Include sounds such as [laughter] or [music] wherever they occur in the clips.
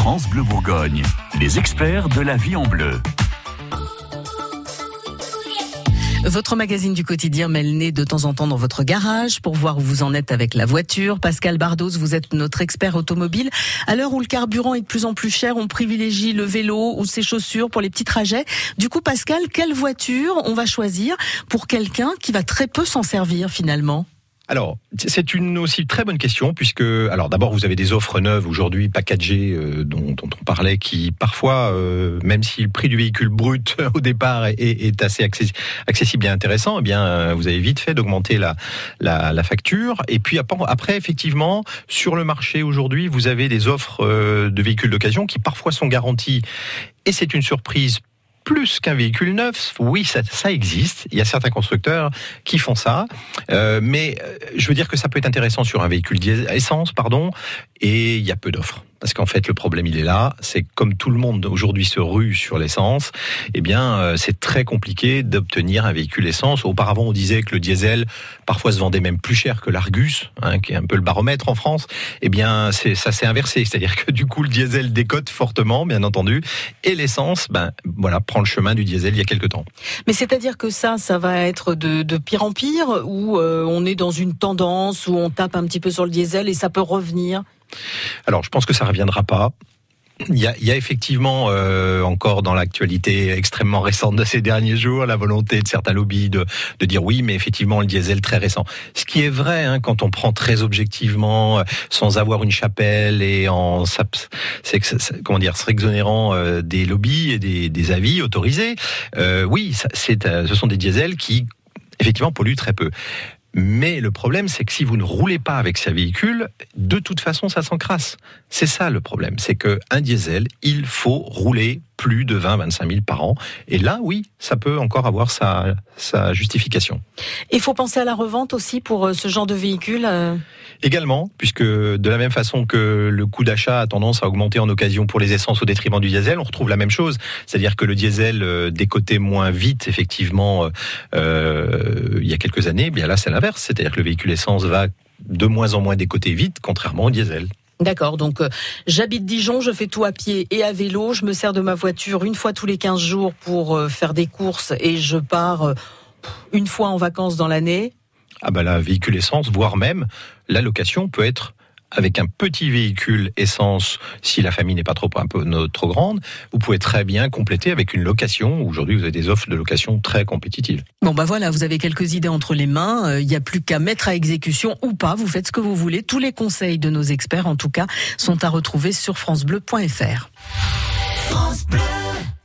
France Bleu Bourgogne, les experts de la vie en bleu. Votre magazine du quotidien met le nez de temps en temps dans votre garage pour voir où vous en êtes avec la voiture. Pascal Bardos, vous êtes notre expert automobile. À l'heure où le carburant est de plus en plus cher, on privilégie le vélo ou ses chaussures pour les petits trajets. Du coup, Pascal, quelle voiture on va choisir pour quelqu'un qui va très peu s'en servir finalement? Alors, c'est une aussi très bonne question puisque, alors d'abord, vous avez des offres neuves aujourd'hui packagées euh, dont, on parlait, qui parfois, euh, même si le prix du véhicule brut [laughs] au départ est, assez accessible et intéressant, eh bien, euh, vous avez vite fait d'augmenter la, la, la, facture. Et puis après, effectivement, sur le marché aujourd'hui, vous avez des offres de véhicules d'occasion qui parfois sont garanties. Et c'est une surprise plus qu'un véhicule neuf. Oui, ça, ça, existe. Il y a certains constructeurs qui font ça. Euh, mais je veux dire que ça peut être intéressant sur un véhicule essence, pardon, et il y a peu d'offres. Parce qu'en fait, le problème, il est là. C'est comme tout le monde aujourd'hui se rue sur l'essence, eh bien, euh, c'est très compliqué d'obtenir un véhicule essence. Auparavant, on disait que le diesel, parfois, se vendait même plus cher que l'Argus, hein, qui est un peu le baromètre en France. Eh bien, ça s'est inversé. C'est-à-dire que du coup, le diesel décote fortement, bien entendu, et l'essence, ben, voilà, prend le chemin du diesel il y a quelques temps. Mais c'est-à-dire que ça, ça va être de, pire en pire, ou euh, on est dans une tendance où on tape un petit peu sur le diesel et ça peut revenir alors, je pense que ça reviendra pas. Il y, a, effectivement euh, encore dans l'actualité extrêmement récente de ces derniers jours la volonté de certains lobbies de, dire oui, mais effectivement le diesel très récent. Ce qui est vrai hein, quand on prend très objectivement, euh, sans avoir une chapelle et en c'est comment dire, euh, des lobbies et des, des avis autorisés. Oui, ce sont des diesels qui effectivement polluent très peu. Mais le problème, c'est que si vous ne roulez pas avec ce véhicule, de toute façon, ça s'encrasse. C'est ça le problème. C'est qu'un diesel, il faut rouler plus de 20-25 000 par an. Et là, oui, ça peut encore avoir sa, sa justification. Il faut penser à la revente aussi pour euh, ce genre de véhicule euh Également, puisque de la même façon que le coût d'achat a tendance à augmenter en occasion pour les essences au détriment du diesel, on retrouve la même chose. C'est-à-dire que le diesel euh, décotait moins vite, effectivement, euh, il y a quelques années. Bien là, c'est l'inverse. C'est-à-dire que le véhicule essence va de moins en moins décoter vite, contrairement au diesel. D'accord, donc euh, j'habite Dijon, je fais tout à pied et à vélo, je me sers de ma voiture une fois tous les 15 jours pour euh, faire des courses et je pars euh, une fois en vacances dans l'année. Ah bah là, véhicule essence, voire même la location peut être avec un petit véhicule essence, si la famille n'est pas trop, un peu, trop grande, vous pouvez très bien compléter avec une location. Aujourd'hui, vous avez des offres de location très compétitives. Bon, bah voilà, vous avez quelques idées entre les mains. Il n'y a plus qu'à mettre à exécution ou pas. Vous faites ce que vous voulez. Tous les conseils de nos experts, en tout cas, sont à retrouver sur FranceBleu.fr. France Bleu.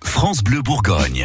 France Bleu Bourgogne.